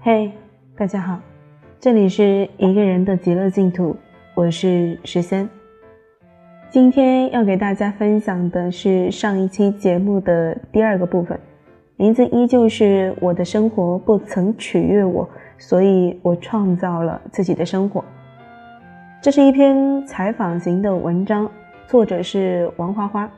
嘿，大家好，这里是一个人的极乐净土，我是十三。今天要给大家分享的是上一期节目的第二个部分，名字依旧是我的生活不曾取悦我，所以我创造了自己的生活。这是一篇采访型的文章，作者是王花花。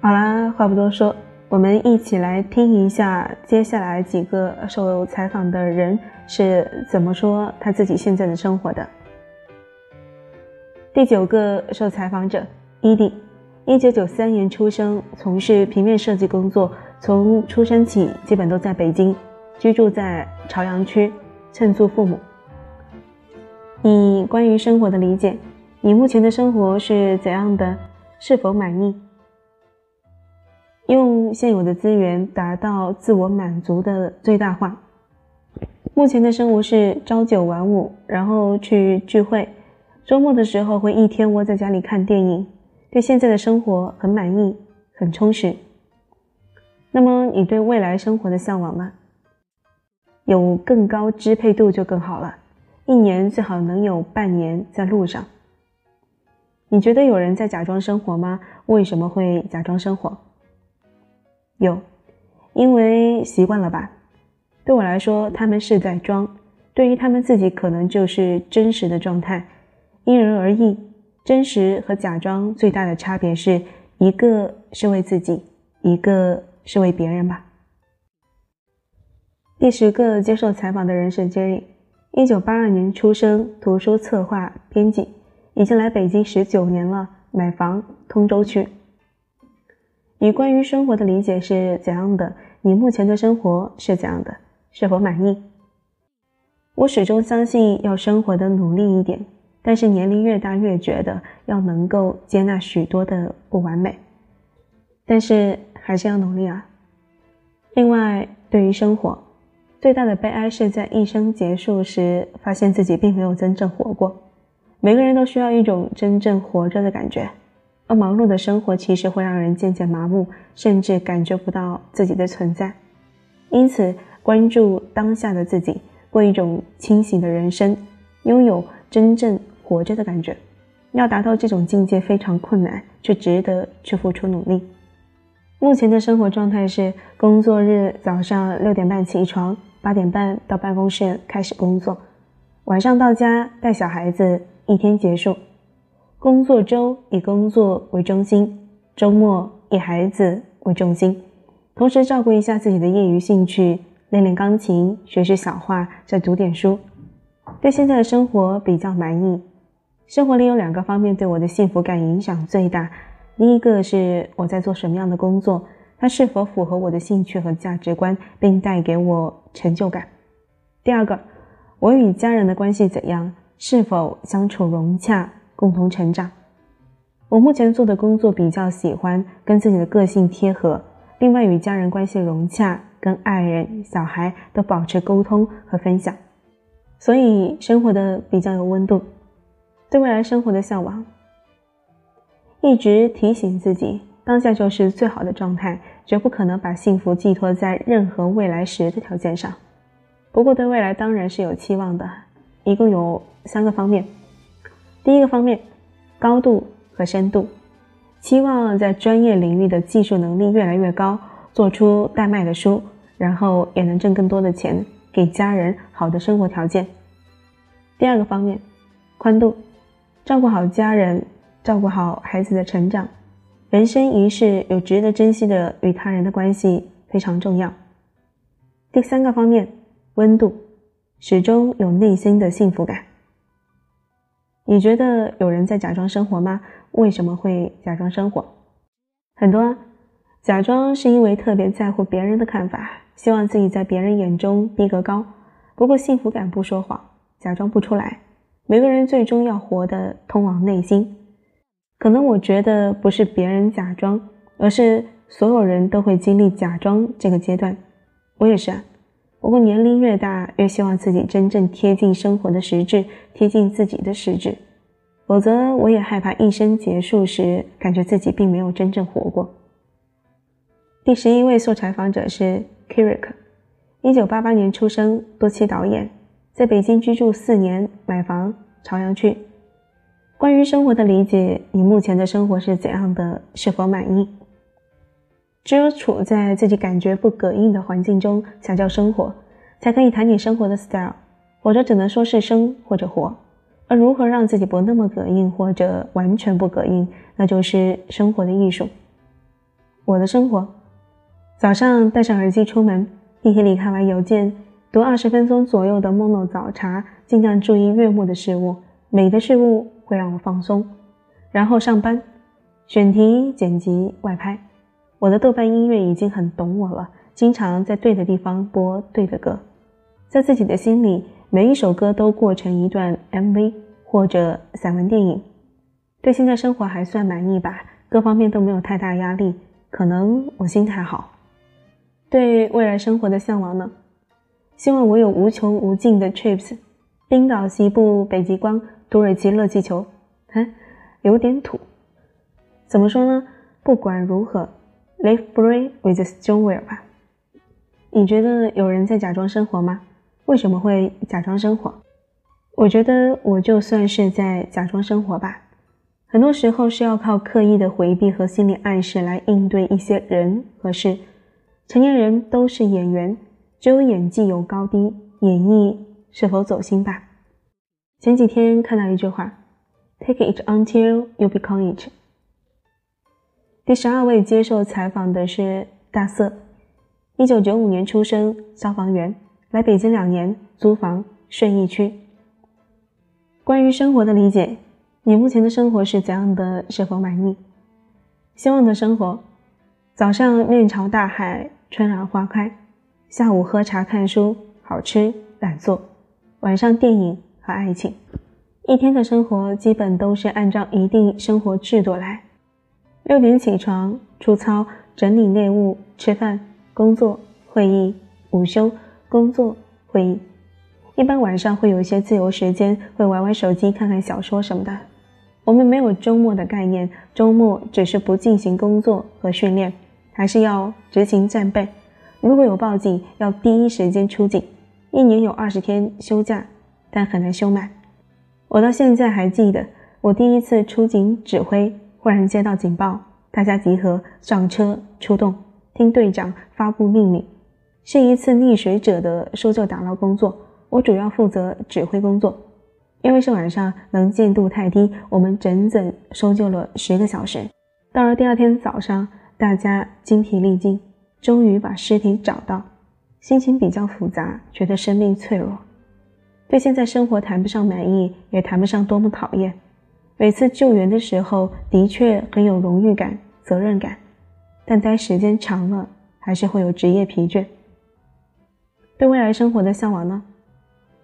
好啦，话不多说。我们一起来听一下接下来几个受采访的人是怎么说他自己现在的生活的。第九个受采访者伊迪，一九九三年出生，从事平面设计工作，从出生起基本都在北京，居住在朝阳区，蹭住父母。你关于生活的理解，你目前的生活是怎样的？是否满意？用现有的资源达到自我满足的最大化。目前的生活是朝九晚五，然后去聚会，周末的时候会一天窝在家里看电影。对现在的生活很满意，很充实。那么你对未来生活的向往呢？有更高支配度就更好了，一年最好能有半年在路上。你觉得有人在假装生活吗？为什么会假装生活？有，因为习惯了吧。对我来说，他们是在装；对于他们自己，可能就是真实的状态。因人而异，真实和假装最大的差别是一个是为自己，一个是为别人吧。第十个接受采访的人是 Jerry，一九八二年出生，图书策划编辑，已经来北京十九年了，买房通州区。你关于生活的理解是怎样的？你目前的生活是怎样的？是否满意？我始终相信要生活的努力一点，但是年龄越大越觉得要能够接纳许多的不完美，但是还是要努力啊。另外，对于生活，最大的悲哀是在一生结束时，发现自己并没有真正活过。每个人都需要一种真正活着的感觉。而忙碌的生活其实会让人渐渐麻木，甚至感觉不到自己的存在。因此，关注当下的自己，过一种清醒的人生，拥有真正活着的感觉。要达到这种境界非常困难，却值得去付出努力。目前的生活状态是：工作日早上六点半起床，八点半到办公室开始工作，晚上到家带小孩子，一天结束。工作周以工作为中心，周末以孩子为重心，同时照顾一下自己的业余兴趣，练练钢琴，学学小画，再读点书。对现在的生活比较满意。生活里有两个方面对我的幸福感影响最大，第一个是我在做什么样的工作，它是否符合我的兴趣和价值观，并带给我成就感。第二个，我与家人的关系怎样，是否相处融洽。共同成长。我目前做的工作比较喜欢跟自己的个性贴合，另外与家人关系融洽，跟爱人、小孩都保持沟通和分享，所以生活的比较有温度。对未来生活的向往，一直提醒自己，当下就是最好的状态，绝不可能把幸福寄托在任何未来时的条件上。不过对未来当然是有期望的，一共有三个方面。第一个方面，高度和深度，期望在专业领域的技术能力越来越高，做出带卖的书，然后也能挣更多的钱，给家人好的生活条件。第二个方面，宽度，照顾好家人，照顾好孩子的成长，人生一世有值得珍惜的与他人的关系非常重要。第三个方面，温度，始终有内心的幸福感。你觉得有人在假装生活吗？为什么会假装生活？很多啊假装是因为特别在乎别人的看法，希望自己在别人眼中逼格高。不过幸福感不说谎，假装不出来。每个人最终要活的通往内心。可能我觉得不是别人假装，而是所有人都会经历假装这个阶段。我也是啊。不过年龄越大，越希望自己真正贴近生活的实质，贴近自己的实质。否则我也害怕一生结束时，感觉自己并没有真正活过。第十一位受采访者是 Kirik，一九八八年出生，多期导演，在北京居住四年，买房朝阳区。关于生活的理解，你目前的生活是怎样的？是否满意？只有处在自己感觉不膈应的环境中，才叫生活，才可以谈你生活的 style，否则只能说是生或者活。而如何让自己不那么膈应，或者完全不膈应，那就是生活的艺术。我的生活：早上戴上耳机出门，地铁里看完邮件，读二十分钟左右的 Mono 早茶，尽量注意悦目的事物，美的事物。会让我放松，然后上班，选题、剪辑、外拍。我的豆瓣音乐已经很懂我了，经常在对的地方播对的歌。在自己的心里，每一首歌都过成一段 MV 或者散文电影。对现在生活还算满意吧，各方面都没有太大压力。可能我心态好。对未来生活的向往呢？希望我有无穷无尽的 trips，冰岛西部、北极光。土耳其热气球，哼，有点土。怎么说呢？不管如何，live free with the strong will 吧。你觉得有人在假装生活吗？为什么会假装生活？我觉得我就算是在假装生活吧。很多时候是要靠刻意的回避和心理暗示来应对一些人和事。成年人都是演员，只有演技有高低，演绎是否走心吧。前几天看到一句话：“Take it until you become it。”第十二位接受采访的是大色，一九九五年出生，消防员，来北京两年，租房顺义区。关于生活的理解，你目前的生活是怎样的？是否满意？希望的生活：早上面朝大海，春暖花开；下午喝茶看书，好吃懒做；晚上电影。和爱情，一天的生活基本都是按照一定生活制度来：六点起床、出操、整理内务、吃饭、工作、会议、午休、工作、会议。一般晚上会有一些自由时间，会玩玩手机、看看小说什么的。我们没有周末的概念，周末只是不进行工作和训练，还是要执行战备。如果有报警，要第一时间出警。一年有二十天休假。但很难休满。我到现在还记得，我第一次出警指挥，忽然接到警报，大家集合，上车出动，听队长发布命令。是一次溺水者的搜救打捞工作，我主要负责指挥工作。因为是晚上，能见度太低，我们整整搜救了十个小时。到了第二天早上，大家精疲力尽，终于把尸体找到，心情比较复杂，觉得生命脆弱。对现在生活谈不上满意，也谈不上多么讨厌。每次救援的时候，的确很有荣誉感、责任感，但待时间长了，还是会有职业疲倦。对未来生活的向往呢？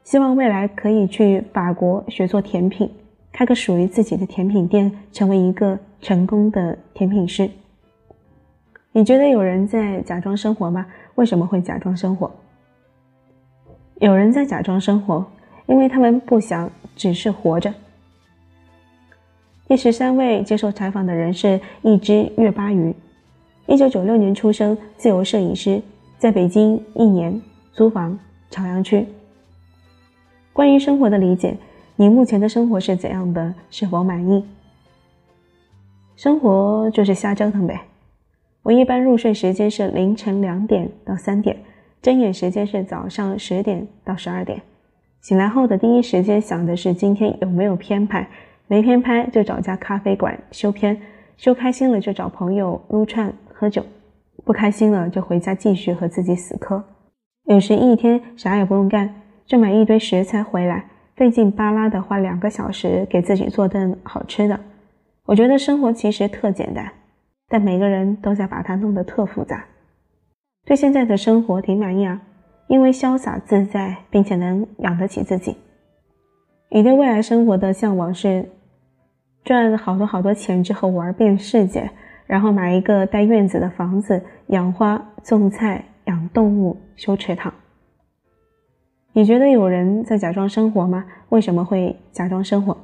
希望未来可以去法国学做甜品，开个属于自己的甜品店，成为一个成功的甜品师。你觉得有人在假装生活吗？为什么会假装生活？有人在假装生活，因为他们不想只是活着。第十三位接受采访的人是一只月巴鱼，一九九六年出生，自由摄影师，在北京一年，租房朝阳区。关于生活的理解，你目前的生活是怎样的？是否满意？生活就是瞎折腾呗。我一般入睡时间是凌晨两点到三点。睁眼时间是早上十点到十二点，醒来后的第一时间想的是今天有没有偏拍，没片拍就找家咖啡馆修片，修开心了就找朋友撸串喝酒，不开心了就回家继续和自己死磕。有时一天啥也不用干，就买一堆食材回来，费劲巴拉的花两个小时给自己做顿好吃的。我觉得生活其实特简单，但每个人都在把它弄得特复杂。对现在的生活挺满意啊，因为潇洒自在，并且能养得起自己。你对未来生活的向往是赚好多好多钱之后玩遍世界，然后买一个带院子的房子，养花、种菜、养动物、修池塘。你觉得有人在假装生活吗？为什么会假装生活？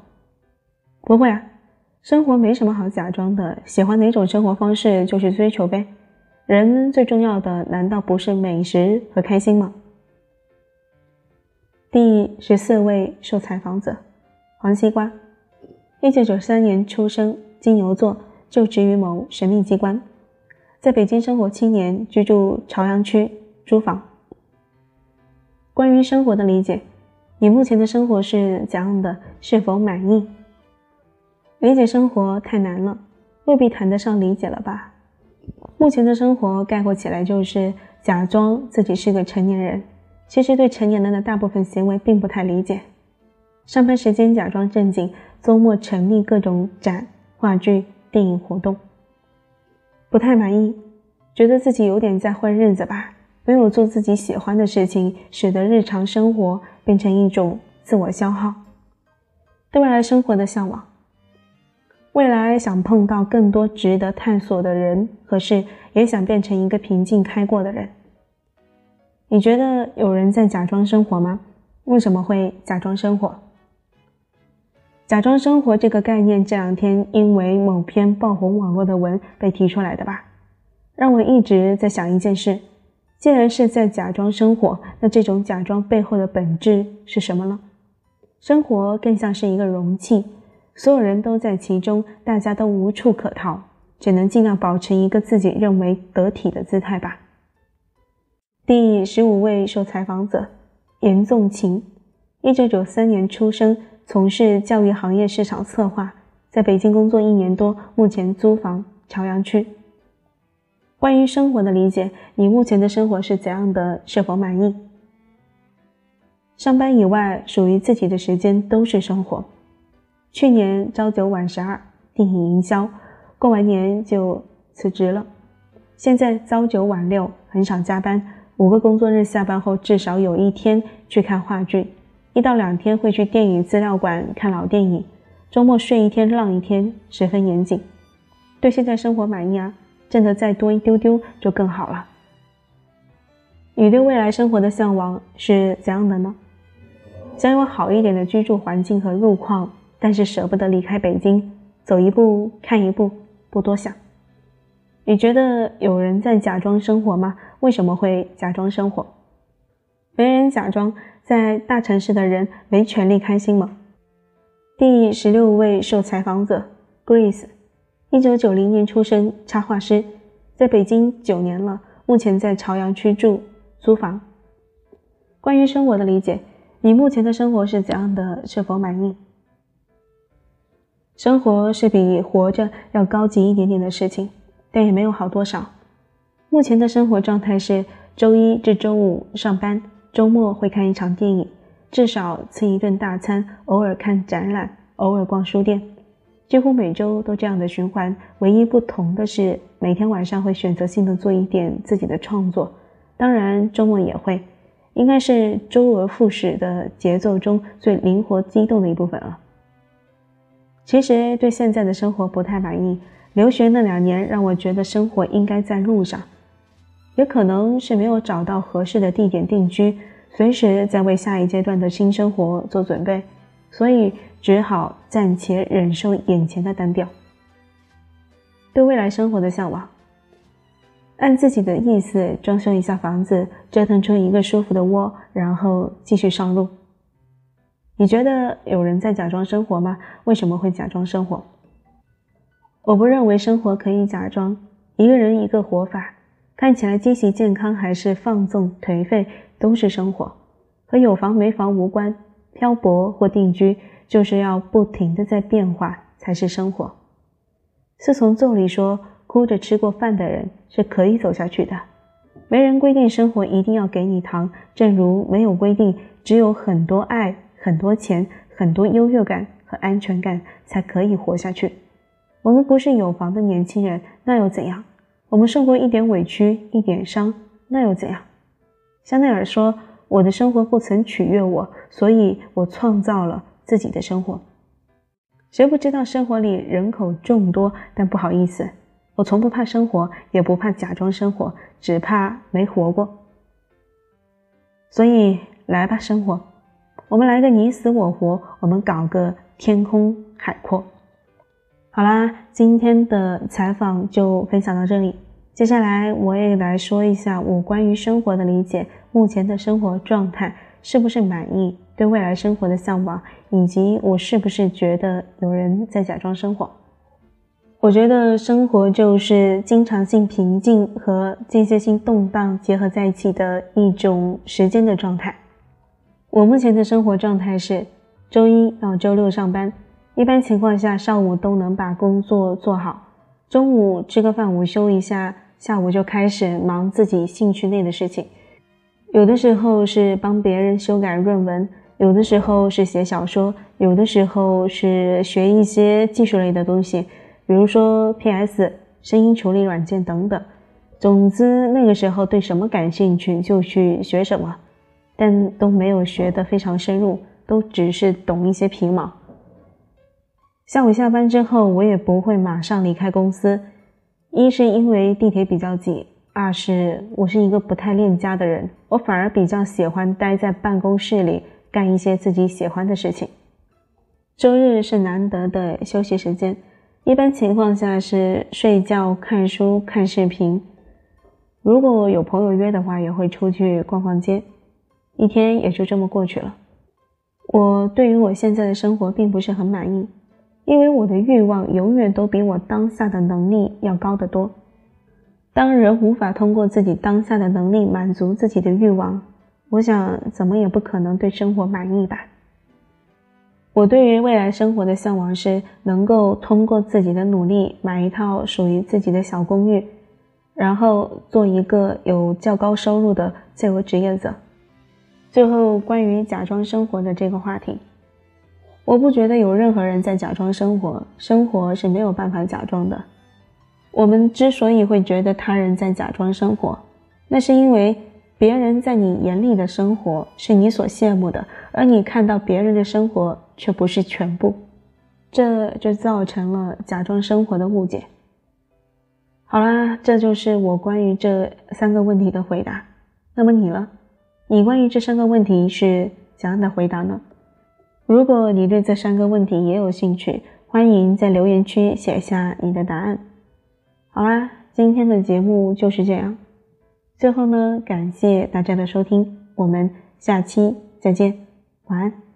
不会啊，生活没什么好假装的，喜欢哪种生活方式就去追求呗。人最重要的难道不是美食和开心吗？第十四位受采访者，黄西瓜，一九九三年出生，金牛座，就职于某神秘机关，在北京生活七年，居住朝阳区租房。关于生活的理解，你目前的生活是怎样的？是否满意？理解生活太难了，未必谈得上理解了吧？目前的生活概括起来就是假装自己是个成年人，其实对成年人的大部分行为并不太理解。上班时间假装正经，周末沉迷各种展、话剧、电影活动。不太满意，觉得自己有点在混日子吧？没有做自己喜欢的事情，使得日常生活变成一种自我消耗。对未来生活的向往。未来想碰到更多值得探索的人和事，也想变成一个平静开过的人。你觉得有人在假装生活吗？为什么会假装生活？假装生活这个概念这两天因为某篇爆红网络的文被提出来的吧？让我一直在想一件事：既然是在假装生活，那这种假装背后的本质是什么呢？生活更像是一个容器。所有人都在其中，大家都无处可逃，只能尽量保持一个自己认为得体的姿态吧。第十五位受采访者严纵情，一九九三年出生，从事教育行业市场策划，在北京工作一年多，目前租房朝阳区。关于生活的理解，你目前的生活是怎样的？是否满意？上班以外，属于自己的时间都是生活。去年朝九晚十二，电影营销，过完年就辞职了。现在朝九晚六，很少加班，五个工作日下班后至少有一天去看话剧，一到两天会去电影资料馆看老电影，周末睡一天浪一天，十分严谨。对现在生活满意啊，挣得再多一丢丢就更好了。你对未来生活的向往是怎样的呢？想有好一点的居住环境和路况。但是舍不得离开北京，走一步看一步，不多想。你觉得有人在假装生活吗？为什么会假装生活？没人假装，在大城市的人没权利开心吗？第十六位受采访者 Grace，一九九零年出生，插画师，在北京九年了，目前在朝阳区住租房。关于生活的理解，你目前的生活是怎样的？是否满意？生活是比活着要高级一点点的事情，但也没有好多少。目前的生活状态是周一至周五上班，周末会看一场电影，至少吃一顿大餐，偶尔看展览，偶尔逛书店，几乎每周都这样的循环。唯一不同的是，每天晚上会选择性的做一点自己的创作，当然周末也会，应该是周而复始的节奏中最灵活机动的一部分了。其实对现在的生活不太满意。留学那两年让我觉得生活应该在路上，也可能是没有找到合适的地点定居，随时在为下一阶段的新生活做准备，所以只好暂且忍受眼前的单调。对未来生活的向往，按自己的意思装修一下房子，折腾出一个舒服的窝，然后继续上路。你觉得有人在假装生活吗？为什么会假装生活？我不认为生活可以假装。一个人一个活法，看起来积极健康还是放纵颓废，都是生活，和有房没房无关。漂泊或定居，就是要不停的在变化，才是生活。是从咒里说，哭着吃过饭的人是可以走下去的。没人规定生活一定要给你糖，正如没有规定只有很多爱。很多钱，很多优越感和安全感才可以活下去。我们不是有房的年轻人，那又怎样？我们受过一点委屈，一点伤，那又怎样？香奈儿说：“我的生活不曾取悦我，所以我创造了自己的生活。”谁不知道生活里人口众多？但不好意思，我从不怕生活，也不怕假装生活，只怕没活过。所以来吧，生活。我们来个你死我活，我们搞个天空海阔。好啦，今天的采访就分享到这里。接下来我也来说一下我关于生活的理解，目前的生活状态是不是满意，对未来生活的向往，以及我是不是觉得有人在假装生活。我觉得生活就是经常性平静和间歇性动荡结合在一起的一种时间的状态。我目前的生活状态是周一到周六上班，一般情况下上午都能把工作做好，中午吃个饭午休一下。下午就开始忙自己兴趣内的事情，有的时候是帮别人修改论文，有的时候是写小说，有的时候是学一些技术类的东西，比如说 PS、声音处理软件等等。总之，那个时候对什么感兴趣就去学什么，但都没有学得非常深入，都只是懂一些皮毛。下午下班之后，我也不会马上离开公司。一是因为地铁比较挤，二是我是一个不太恋家的人，我反而比较喜欢待在办公室里干一些自己喜欢的事情。周日是难得的休息时间，一般情况下是睡觉、看书、看视频。如果有朋友约的话，也会出去逛逛街，一天也就这么过去了。我对于我现在的生活并不是很满意。因为我的欲望永远都比我当下的能力要高得多。当人无法通过自己当下的能力满足自己的欲望，我想怎么也不可能对生活满意吧。我对于未来生活的向往是能够通过自己的努力买一套属于自己的小公寓，然后做一个有较高收入的自由职业者。最后，关于假装生活的这个话题。我不觉得有任何人在假装生活，生活是没有办法假装的。我们之所以会觉得他人在假装生活，那是因为别人在你眼里的生活是你所羡慕的，而你看到别人的生活却不是全部，这就造成了假装生活的误解。好啦，这就是我关于这三个问题的回答。那么你呢？你关于这三个问题是怎样的回答呢？如果你对这三个问题也有兴趣，欢迎在留言区写下你的答案。好啦，今天的节目就是这样。最后呢，感谢大家的收听，我们下期再见，晚安。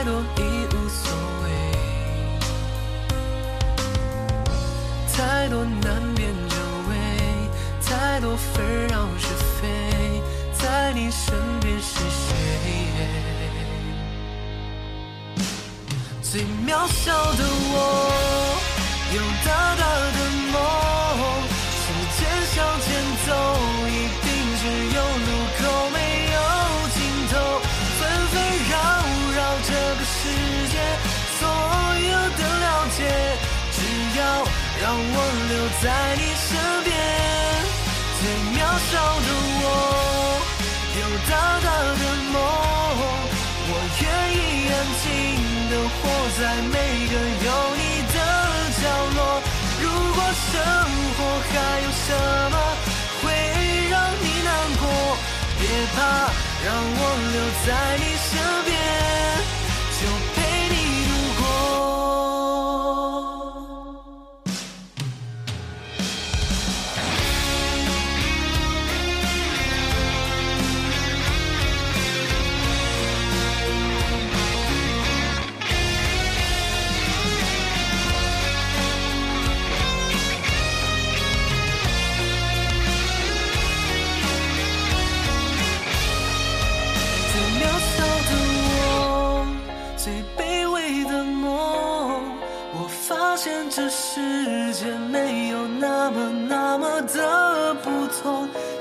太多已无所谓，太多难辨真伪，太多纷扰是非，在你身边是谁？最渺小的我，有大大的让我留在你身边，最渺小的我，有大大的梦，我愿意安静的活在每个有你的角落。如果生活还有什么会让你难过，别怕，让我留在你身边。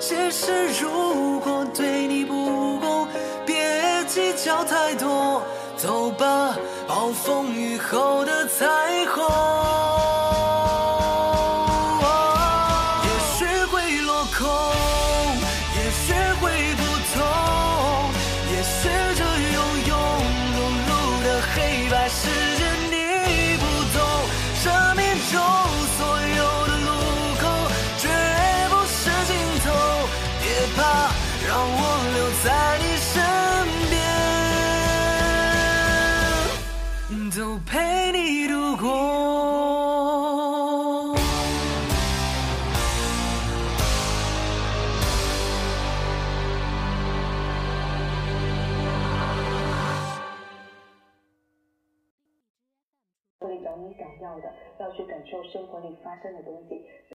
只是如果对你不公别计较太多走吧暴风雨后的彩虹。发生的东西。